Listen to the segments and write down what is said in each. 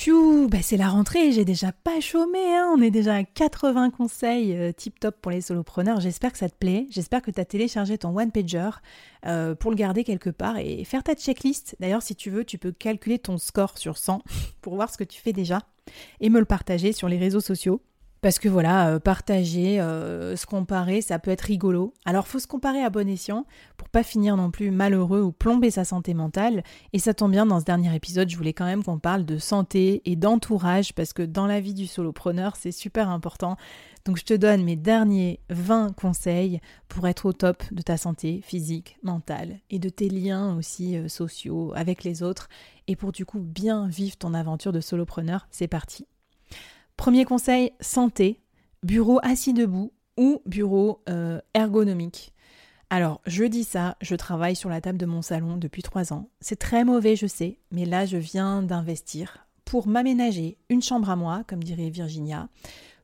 Piou, bah c'est la rentrée, j'ai déjà pas chômé, hein. on est déjà à 80 conseils euh, tip top pour les solopreneurs. J'espère que ça te plaît, j'espère que tu as téléchargé ton one pager euh, pour le garder quelque part et faire ta checklist. D'ailleurs, si tu veux, tu peux calculer ton score sur 100 pour voir ce que tu fais déjà et me le partager sur les réseaux sociaux. Parce que voilà, euh, partager, euh, se comparer, ça peut être rigolo. Alors faut se comparer à bon escient pour pas finir non plus malheureux ou plomber sa santé mentale. Et ça tombe bien, dans ce dernier épisode, je voulais quand même qu'on parle de santé et d'entourage parce que dans la vie du solopreneur, c'est super important. Donc je te donne mes derniers 20 conseils pour être au top de ta santé physique, mentale et de tes liens aussi euh, sociaux avec les autres. Et pour du coup bien vivre ton aventure de solopreneur, c'est parti. Premier conseil, santé, bureau assis debout ou bureau euh, ergonomique. Alors, je dis ça, je travaille sur la table de mon salon depuis trois ans. C'est très mauvais, je sais, mais là, je viens d'investir pour m'aménager une chambre à moi, comme dirait Virginia,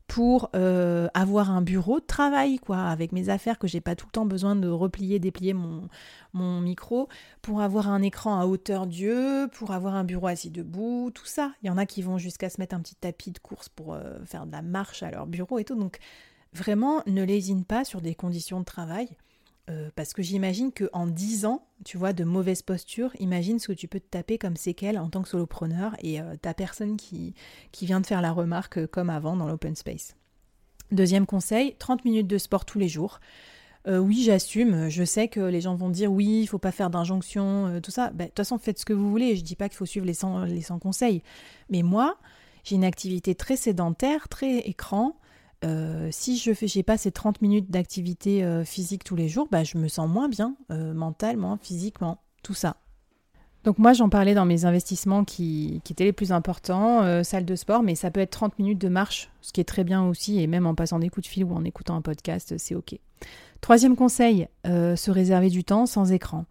pour euh, avoir un bureau de travail, quoi, avec mes affaires que j'ai pas tout le temps besoin de replier, déplier mon, mon micro, pour avoir un écran à hauteur d'yeux, pour avoir un bureau assis debout, tout ça. Il y en a qui vont jusqu'à se mettre un petit tapis de course pour euh, faire de la marche à leur bureau et tout. Donc vraiment, ne lésine pas sur des conditions de travail. Euh, parce que j'imagine qu'en 10 ans, tu vois, de mauvaise posture, imagine ce que tu peux te taper comme séquelle en tant que solopreneur et euh, ta personne qui, qui vient de faire la remarque euh, comme avant dans l'open space. Deuxième conseil, 30 minutes de sport tous les jours. oui, j'assume. Je sais que les gens vont dire oui, il faut pas faire d'injonction, tout ça. Ben, de toute façon, faites ce que vous voulez. Je dis pas qu'il faut suivre les 100, les 100 conseils. Mais moi, j'ai une activité très sédentaire, très écran. Euh, si je fais, j'ai pas ces 30 minutes d'activité euh, physique tous les jours, bah, je me sens moins bien, euh, mentalement, physiquement, tout ça. Donc moi j'en parlais dans mes investissements qui, qui étaient les plus importants, salle de sport, mais ça peut être 30 minutes de marche, ce qui est très bien aussi, et même en passant des coups de fil ou en écoutant un podcast, c'est ok. Troisième conseil, se réserver du temps sans écran.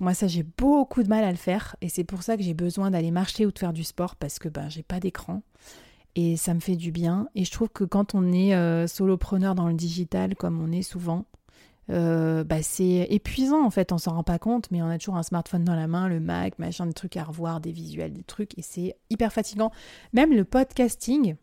moi ça j'ai beaucoup de mal à le faire, et c'est pour ça que j'ai besoin d'aller marcher ou de faire du sport, parce que ben, j'ai pas d'écran et ça me fait du bien. Et je trouve que quand on est euh, solopreneur dans le digital, comme on est souvent, euh, bah c'est épuisant en fait, on s'en rend pas compte, mais on a toujours un smartphone dans la main, le Mac, machin, des trucs à revoir, des visuels, des trucs, et c'est hyper fatigant. Même le podcasting,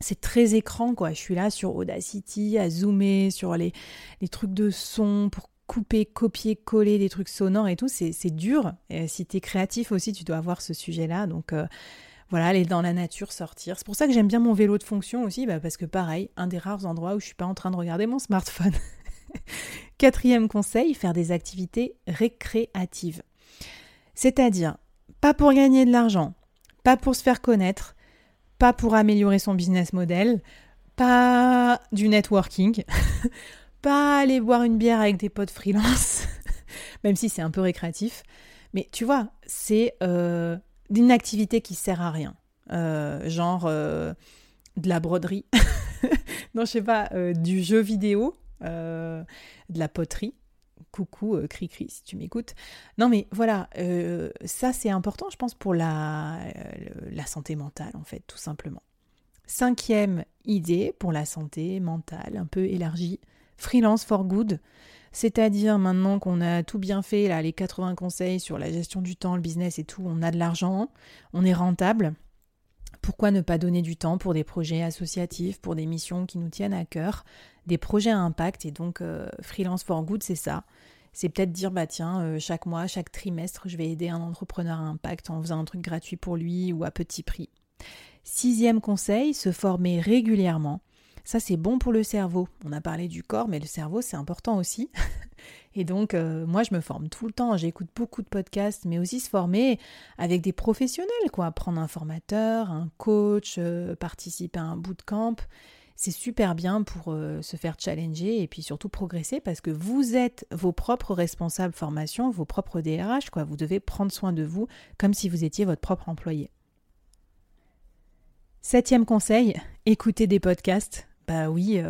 c'est très écran quoi. Je suis là sur Audacity à zoomer sur les, les trucs de son pour couper, copier, coller des trucs sonores et tout, c'est dur. Et si tu es créatif aussi, tu dois avoir ce sujet-là. Donc, euh, voilà, aller dans la nature, sortir. C'est pour ça que j'aime bien mon vélo de fonction aussi, bah, parce que pareil, un des rares endroits où je suis pas en train de regarder mon smartphone. Quatrième conseil, faire des activités récréatives. C'est-à-dire, pas pour gagner de l'argent, pas pour se faire connaître, pas pour améliorer son business model, pas du networking, pas aller boire une bière avec des potes freelance, même si c'est un peu récréatif. Mais tu vois, c'est euh, d'une activité qui sert à rien. Euh, genre euh, de la broderie, non je sais pas, euh, du jeu vidéo, de la poterie. Coucou, cri-cri si tu m'écoutes. Non mais voilà, ça c'est important je pense pour la, la santé mentale en fait, tout simplement. Cinquième idée pour la santé mentale, un peu élargie, freelance for good. C'est-à-dire maintenant qu'on a tout bien fait, là, les 80 conseils sur la gestion du temps, le business et tout, on a de l'argent, on est rentable. Pourquoi ne pas donner du temps pour des projets associatifs, pour des missions qui nous tiennent à cœur, des projets à impact Et donc, euh, Freelance for Good, c'est ça. C'est peut-être dire, bah tiens, euh, chaque mois, chaque trimestre, je vais aider un entrepreneur à impact en faisant un truc gratuit pour lui ou à petit prix. Sixième conseil, se former régulièrement. Ça, c'est bon pour le cerveau. On a parlé du corps, mais le cerveau, c'est important aussi. Et donc, euh, moi, je me forme tout le temps. J'écoute beaucoup de podcasts, mais aussi se former avec des professionnels, quoi. Prendre un formateur, un coach, euh, participer à un bootcamp. C'est super bien pour euh, se faire challenger et puis surtout progresser parce que vous êtes vos propres responsables formation, vos propres DRH, quoi. Vous devez prendre soin de vous comme si vous étiez votre propre employé. Septième conseil, écoutez des podcasts. Bah oui,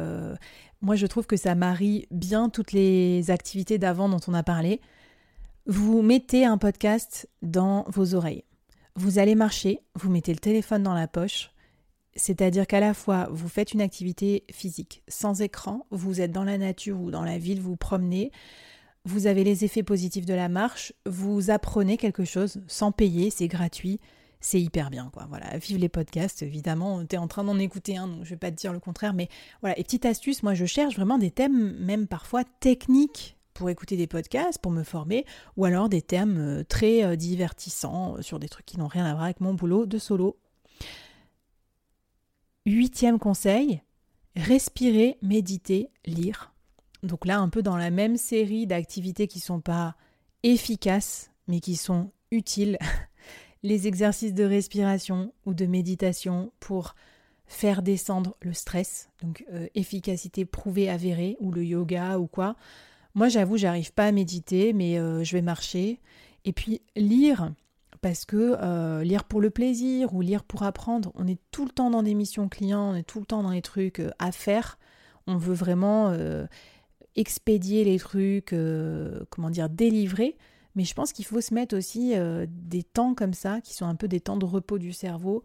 moi, je trouve que ça marie bien toutes les activités d'avant dont on a parlé. Vous mettez un podcast dans vos oreilles. Vous allez marcher, vous mettez le téléphone dans la poche, c'est-à-dire qu'à la fois vous faites une activité physique sans écran, vous êtes dans la nature ou dans la ville, vous promenez, vous avez les effets positifs de la marche, vous apprenez quelque chose sans payer, c'est gratuit, c'est hyper bien, quoi. Voilà, vive les podcasts, évidemment. Tu es en train d'en écouter un, donc je vais pas te dire le contraire, mais voilà. Et petite astuce, moi, je cherche vraiment des thèmes, même parfois techniques, pour écouter des podcasts, pour me former, ou alors des thèmes euh, très euh, divertissants euh, sur des trucs qui n'ont rien à voir avec mon boulot de solo. Huitième conseil, respirer, méditer, lire. Donc là, un peu dans la même série d'activités qui sont pas efficaces, mais qui sont utiles les exercices de respiration ou de méditation pour faire descendre le stress, donc euh, efficacité prouvée, avérée, ou le yoga ou quoi. Moi, j'avoue, j'arrive pas à méditer, mais euh, je vais marcher. Et puis lire, parce que euh, lire pour le plaisir ou lire pour apprendre, on est tout le temps dans des missions clients, on est tout le temps dans les trucs à faire. On veut vraiment expédier les trucs, comment dire, délivrer. Mais je pense qu'il faut se mettre aussi euh, des temps comme ça, qui sont un peu des temps de repos du cerveau,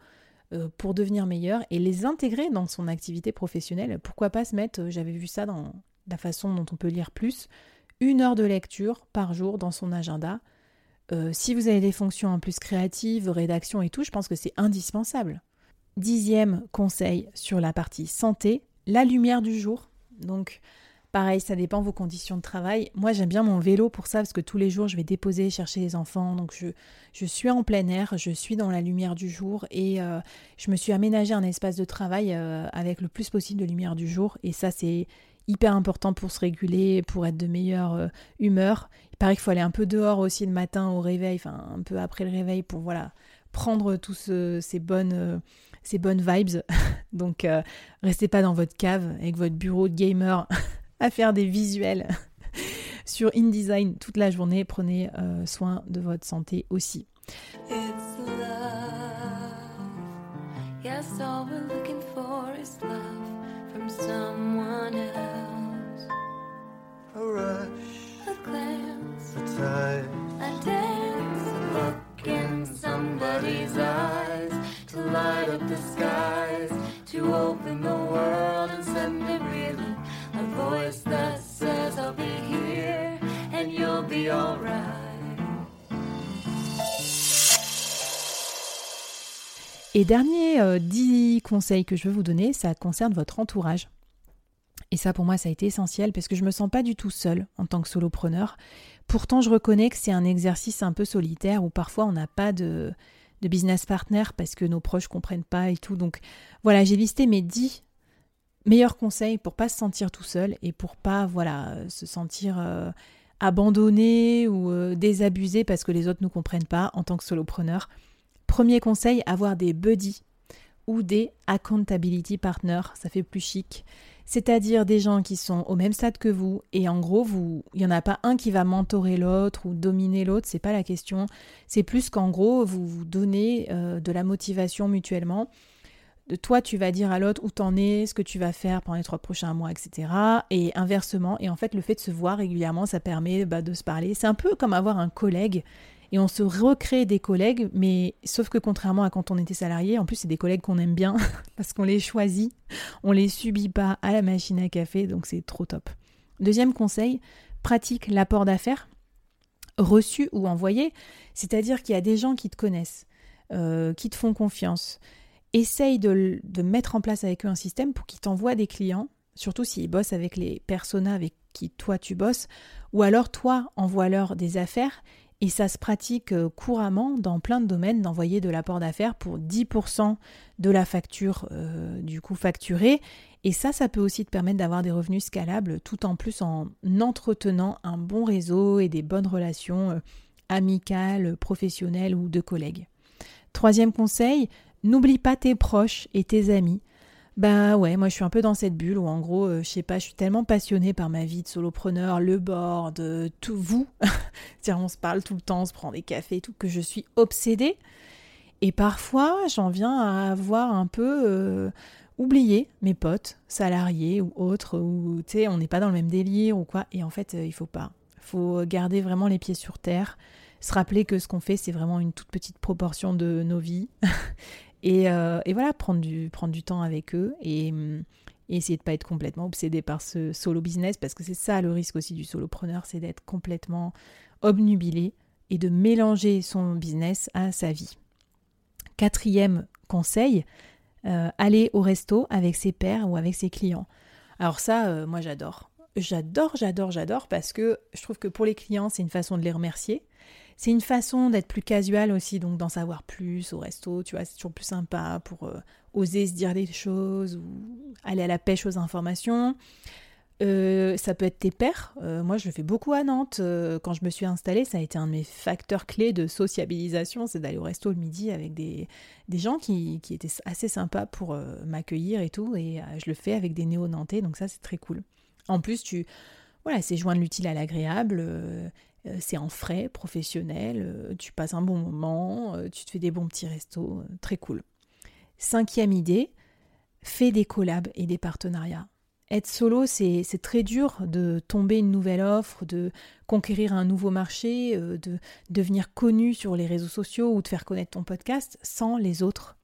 euh, pour devenir meilleur et les intégrer dans son activité professionnelle. Pourquoi pas se mettre, euh, j'avais vu ça dans la façon dont on peut lire plus, une heure de lecture par jour dans son agenda. si vous avez des fonctions en plus créatives, rédaction et tout, je pense que c'est indispensable. Dixième conseil sur la partie santé, la lumière du jour. Donc, Pareil, ça dépend vos conditions de travail. Moi, j'aime bien mon vélo pour ça, parce que tous les jours, je vais déposer, chercher les enfants. Donc, je, je suis en plein air, je suis dans la lumière du jour et euh, je me suis aménagé un espace de travail euh, avec le plus possible de lumière du jour. Et ça, c'est hyper important pour se réguler, pour être de meilleure euh, humeur. Il paraît qu'il faut aller un peu dehors aussi le matin au réveil, enfin un peu après le réveil pour voilà prendre tous ces bonnes ces bonnes vibes. Donc, restez pas dans votre cave avec votre bureau de gamer à faire des visuels sur InDesign toute la journée. Prenez euh, soin de votre santé aussi. Yes, all we're looking for is love from someone else. A rush, a glance, a touch, a dance, a look in somebody's eyes to light up the skies, to open the Et dernier euh, dix conseils que je veux vous donner, ça concerne votre entourage. Et ça, pour moi, ça a été essentiel parce que je me sens pas du tout seule en tant que solopreneur. Pourtant, je reconnais que c'est un exercice un peu solitaire où parfois on n'a pas de, business partner parce que nos proches comprennent pas et tout. Donc voilà, j'ai listé mes dix meilleur conseil pour pas se sentir tout seul et pour pas voilà se sentir euh, abandonné ou euh, désabusé parce que les autres ne comprennent pas en tant que solopreneur. Premier conseil, avoir des buddies ou des accountability partners, ça fait plus chic. C'est-à-dire des gens qui sont au même stade que vous et en gros, il n'y en a pas un qui va mentorer l'autre ou dominer l'autre, c'est pas la question. C'est plus qu'en gros, vous vous donnez euh, de la motivation mutuellement toi, tu vas dire à l'autre où t'en es, ce que tu vas faire pendant les trois prochains mois, etc. Et inversement. Et en fait, le fait de se voir régulièrement, ça permet bah, de se parler. C'est un peu comme avoir un collègue. Et on se recrée des collègues, mais sauf que contrairement à quand on était salarié, en plus c'est des collègues qu'on aime bien parce qu'on les choisit, on les subit pas à la machine à café, donc c'est trop top. Deuxième conseil, pratique l'apport d'affaires reçu ou envoyé, c'est-à-dire qu'il y a des gens qui te connaissent, euh, qui te font confiance, essaye de, mettre en place avec eux un système pour qu'ils t'envoient des clients, surtout s'ils bossent avec les personas avec qui toi tu bosses, ou alors toi envoie-leur des affaires et ça se pratique euh, couramment dans plein de domaines d'envoyer de l'apport d'affaires pour 10% de la facture euh, du coup facturée. Et ça, ça peut aussi te permettre d'avoir des revenus scalables tout en plus en entretenant un bon réseau et des bonnes relations euh, amicales, professionnelles ou de collègues. Troisième conseil, n'oublie pas tes proches et tes amis. Bah ouais, moi je suis un peu dans cette bulle où en gros, je sais pas, je suis tellement passionnée par ma vie de solopreneur, le board, tout vous. on se parle tout le temps, on se prend des cafés et tout, que je suis obsédée. Et parfois, j'en viens à avoir un peu euh, oublié mes potes, salariés ou autres, ou tu sais, on n'est pas dans le même délire ou quoi. Et en fait, il faut pas. Il faut garder vraiment les pieds sur terre, se rappeler que ce qu'on fait, c'est vraiment une toute petite proportion de nos vies. Euh, et, voilà, prendre du, prendre du temps avec eux et, essayer de ne pas être complètement obsédé par ce solo business, parce que c'est ça le risque aussi du solopreneur, c'est d'être complètement obnubilé et de mélanger son business à sa vie. Quatrième conseil, euh, aller au resto avec ses pairs ou avec ses clients. Alors ça, euh, moi j'adore. J'adore, j'adore, j'adore parce que je trouve que pour les clients, c'est une façon de les remercier. C'est une façon d'être plus casual aussi, donc d'en savoir plus au resto, tu vois, c'est toujours plus sympa pour euh, oser se dire des choses ou aller à la pêche aux informations. Euh, ça peut être tes pairs. Euh, moi, je le fais beaucoup à Nantes. quand je me suis installée, ça a été un de mes facteurs clés de sociabilisation, c'est d'aller au resto le midi avec des, des gens qui, qui, étaient assez sympas pour m'accueillir et tout. Et je le fais avec des néo-nantais, donc ça, c'est très cool. En plus, tu voilà, c'est joindre l'utile à l'agréable. Euh, c'est en frais, professionnel, euh, tu passes un bon moment, euh, tu te fais des bons petits restos, très cool. Cinquième idée, fais des collabs et des partenariats. Être solo, c'est très dur de tomber une nouvelle offre, de conquérir un nouveau marché, de devenir connu sur les réseaux sociaux ou de faire connaître ton podcast sans les autres.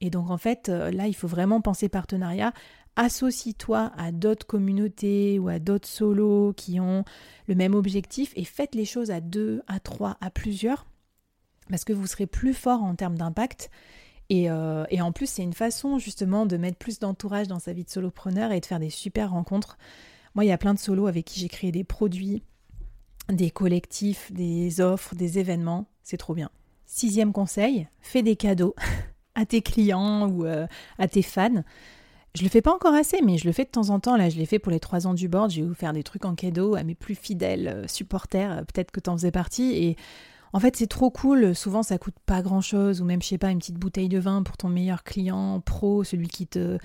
Et donc en fait, là, il faut vraiment penser partenariat associe-toi à d'autres communautés ou à d'autres solos qui ont le même objectif et faites les choses à deux, à trois, à plusieurs, parce que vous serez plus fort en termes d'impact. Et, euh, et, en plus, c'est une façon justement de mettre plus d'entourage dans sa vie de solopreneur et de faire des super rencontres. Moi, il y a plein de solos avec qui j'ai créé des produits, des collectifs, des offres, des événements. C'est trop bien. Sixième conseil, fais des cadeaux à tes clients ou euh, à tes fans. Je le fais pas encore assez, mais je le fais de temps en temps. Là, je l'ai fait pour les trois ans du board. J'ai faire des trucs en cadeau à mes plus fidèles euh, supporters. Peut-être que tu en faisais partie. Et en fait, c'est trop cool. Souvent, ça coûte pas grand-chose. Ou même, je sais pas, une petite bouteille de vin pour ton meilleur client pro, celui qui te,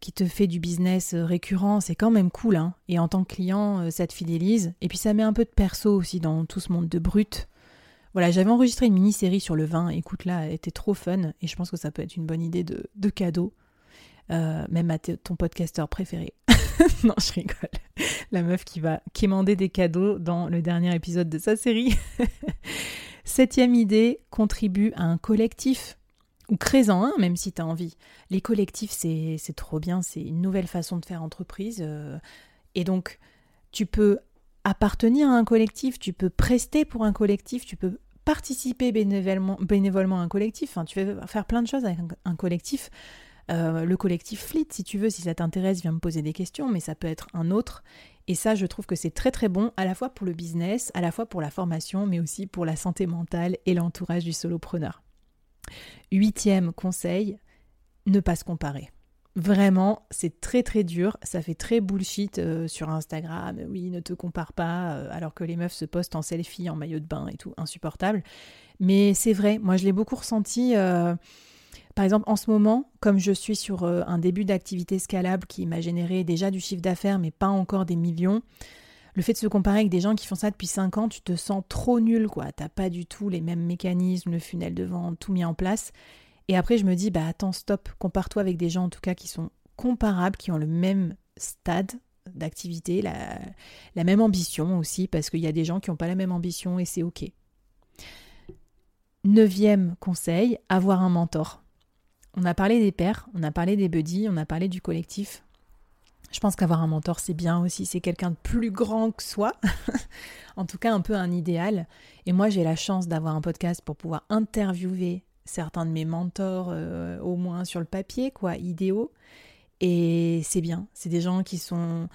qui te fait du business euh, récurrent. C'est quand même cool. Hein et en tant que client, ça te fidélise. Et puis, ça met un peu de perso aussi dans tout ce monde de brut. Voilà, j'avais enregistré une mini-série sur le vin. Écoute, là, elle était trop fun. Et je pense que ça peut être une bonne idée de, de cadeau. Euh, même à ton podcasteur préféré. non, je rigole. La meuf qui va quémander des cadeaux dans le dernier épisode de sa série. Septième idée, contribue à un collectif. Ou crée-en un, même si tu as envie. Les collectifs, c'est trop bien, c'est une nouvelle façon de faire entreprise. Euh, et donc, tu peux appartenir à un collectif, tu peux prester pour un collectif, tu peux participer bénévolement, à un collectif. Enfin, tu peux faire plein de choses avec un collectif. Euh, le collectif Fleet, si tu veux, si ça t'intéresse, viens me poser des questions, mais ça peut être un autre. Et ça, je trouve que c'est très très bon, à la fois pour le business, à la fois pour la formation, mais aussi pour la santé mentale et l'entourage du solopreneur. Huitième conseil, ne pas se comparer. Vraiment, c'est très très dur, ça fait très bullshit euh, sur Instagram, oui, ne te compare pas, euh, alors que les meufs se postent en selfie, en maillot de bain et tout, insupportable. Mais c'est vrai, moi je l'ai beaucoup ressenti. Par exemple, en ce moment, comme je suis sur euh, un début d'activité scalable qui m'a généré déjà du chiffre d'affaires, mais pas encore des millions, le fait de se comparer avec des gens qui font ça depuis 5 ans, tu te sens trop nul, quoi. T'as pas du tout les mêmes mécanismes, le funnel de vente, tout mis en place. Et après, je me dis, bah attends, stop, compare-toi avec des gens en tout cas qui sont comparables, qui ont le même stade d'activité, la, la même ambition aussi, parce qu'il y a des gens qui n'ont pas la même ambition et c'est ok. Neuvième conseil, avoir un mentor. On a parlé des pairs, on a parlé des buddies, on a parlé du collectif. Je pense qu'avoir un mentor, c'est bien aussi. C'est quelqu'un de plus grand que soi. en tout cas, un peu un idéal. Et moi, j'ai la chance d'avoir un podcast pour pouvoir interviewer certains de mes mentors, au moins sur le papier, quoi, idéaux. Et c'est bien. C'est des gens qui sont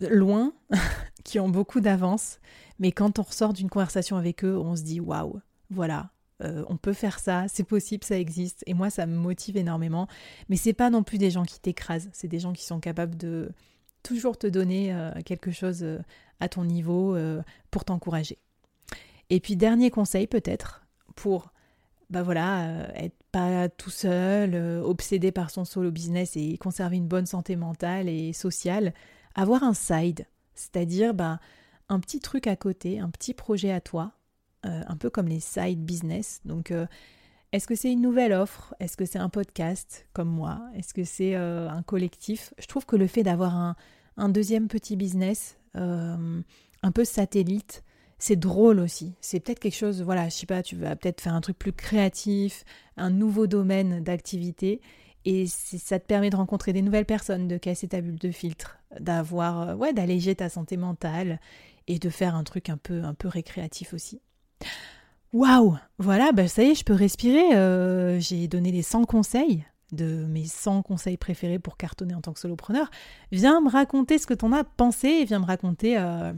loin, qui ont beaucoup d'avance. Mais quand on ressort d'une conversation avec eux, on se dit waouh, voilà, euh, on peut faire ça, c'est possible, ça existe. Et moi, ça me motive énormément. Mais c'est pas non plus des gens qui t'écrasent. C'est des gens qui sont capables de toujours te donner euh, quelque chose euh, à ton niveau pour t'encourager. Et puis dernier conseil peut-être pour bah voilà, être pas tout seul, obsédé par son solo business et conserver une bonne santé mentale et sociale, avoir un side, c'est-à-dire bah, un petit truc à côté, un petit projet à toi, euh, un peu comme les side business. Donc, euh, est-ce que c'est une nouvelle offre? Est-ce que c'est un podcast comme moi? Est-ce que c'est euh, un collectif? Je trouve que le fait d'avoir un, deuxième petit business, un peu satellite, c'est drôle aussi. C'est peut-être quelque chose, voilà, je sais pas, tu vas peut-être faire un truc plus créatif, un nouveau domaine d'activité. Et ça te permet de rencontrer des nouvelles personnes, de casser ta bulle de filtre, d'avoir, ouais, d'alléger ta santé mentale et de faire un truc un peu, un peu récréatif aussi. Waouh Voilà, bah ça y est, je peux respirer. Euh, j'ai donné les 100 conseils de mes 100 conseils préférés pour cartonner en tant que solopreneur. Viens me raconter ce que t'en as pensé et viens me raconter euh,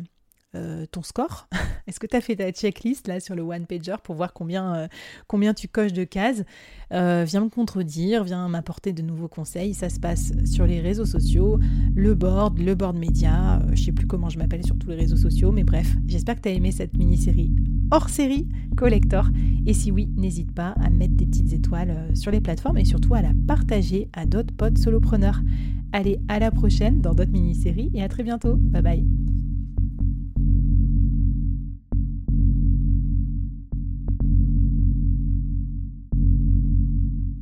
euh, ton score. Est-ce que tu as fait ta checklist là sur le one pager pour voir combien, euh, combien tu coches de cases? Euh, Viens me contredire, viens m'apporter de nouveaux conseils. Ça se passe sur les réseaux sociaux, le board, le board média. je sais plus comment je m'appelle sur tous les réseaux sociaux, mais bref, j'espère que tu as aimé cette mini-série hors série collector. Et si oui, n'hésite pas à mettre des petites étoiles sur les plateformes et surtout à la partager à d'autres potes solopreneurs. Allez, à la prochaine dans d'autres mini-séries et à très bientôt. Bye bye.